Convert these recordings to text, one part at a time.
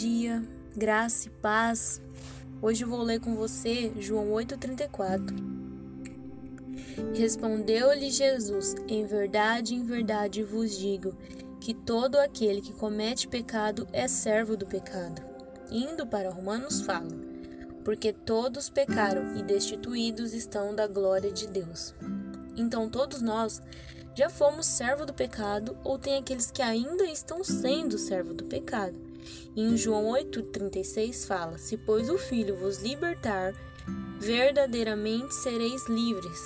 dia, graça e paz. Hoje vou ler com você João 8,34. Respondeu-lhe Jesus: Em verdade, em verdade vos digo que todo aquele que comete pecado é servo do pecado. Indo para Romanos, fala: Porque todos pecaram e destituídos estão da glória de Deus. Então, todos nós já fomos servo do pecado ou tem aqueles que ainda estão sendo servo do pecado. E em João 8,36 fala: Se, pois, o Filho vos libertar, verdadeiramente sereis livres.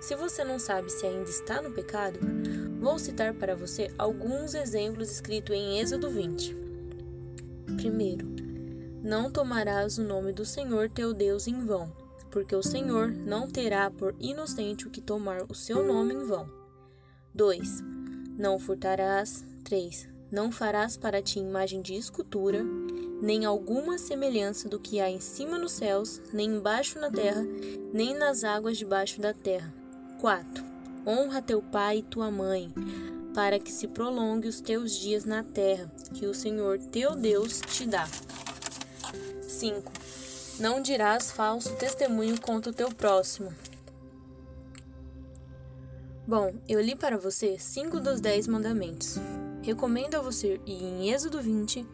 Se você não sabe se ainda está no pecado, vou citar para você alguns exemplos escritos em Êxodo 20. Primeiro, não tomarás o nome do Senhor teu Deus em vão, porque o Senhor não terá por inocente o que tomar o seu nome em vão. 2. Não furtarás. 3. Não farás para ti imagem de escultura, nem alguma semelhança do que há em cima nos céus, nem embaixo na terra, nem nas águas debaixo da terra. 4. Honra teu pai e tua mãe, para que se prolongue os teus dias na terra, que o Senhor teu Deus te dá. 5. Não dirás falso testemunho contra o teu próximo, Bom, eu li para você cinco dos dez mandamentos. Recomendo a você ir em Êxodo 20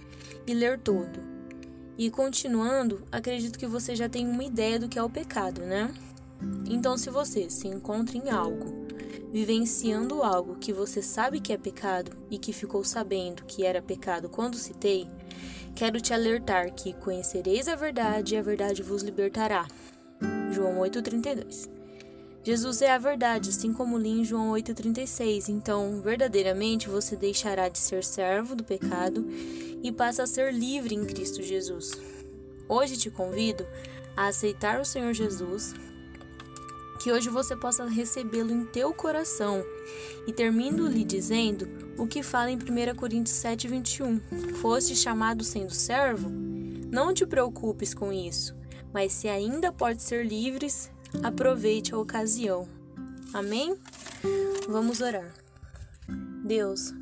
e ler todo. E continuando, acredito que você já tem uma ideia do que é o pecado, né? Então, se você se encontra em algo, vivenciando algo que você sabe que é pecado e que ficou sabendo que era pecado quando citei, quero te alertar que conhecereis a verdade e a verdade vos libertará. João 8:32. Jesus é a verdade, assim como li em João 8,36. Então, verdadeiramente, você deixará de ser servo do pecado e passa a ser livre em Cristo Jesus. Hoje te convido a aceitar o Senhor Jesus, que hoje você possa recebê-lo em teu coração. E termino lhe dizendo o que fala em 1 Coríntios 7,21. Foste chamado sendo servo? Não te preocupes com isso, mas se ainda pode ser livres, aproveite a ocasião. Amém? Vamos orar. Deus,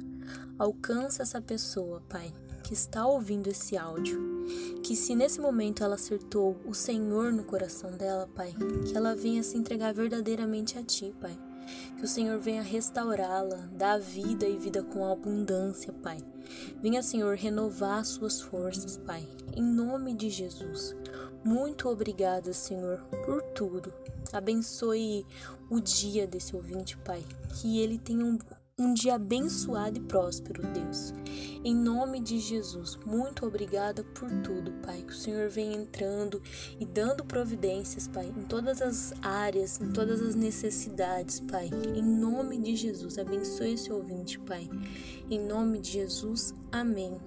alcança essa pessoa, Pai, que está ouvindo esse áudio. Que se nesse momento ela acertou o Senhor no coração dela, Pai, que ela venha se entregar verdadeiramente a Ti, Pai. Que o Senhor venha restaurá-la, dar vida e vida com abundância, Pai. Venha, Senhor, renovar suas forças, Pai. Em nome de Jesus. Muito obrigada, Senhor, por tudo. Abençoe o dia desse ouvinte, Pai. Que ele tenha um, um dia abençoado e próspero, Deus. Em nome de Jesus, muito obrigada por tudo, Pai. Que o Senhor venha entrando e dando providências, Pai, em todas as áreas, em todas as necessidades, Pai. Em nome de Jesus, abençoe esse ouvinte, Pai. Em nome de Jesus, amém.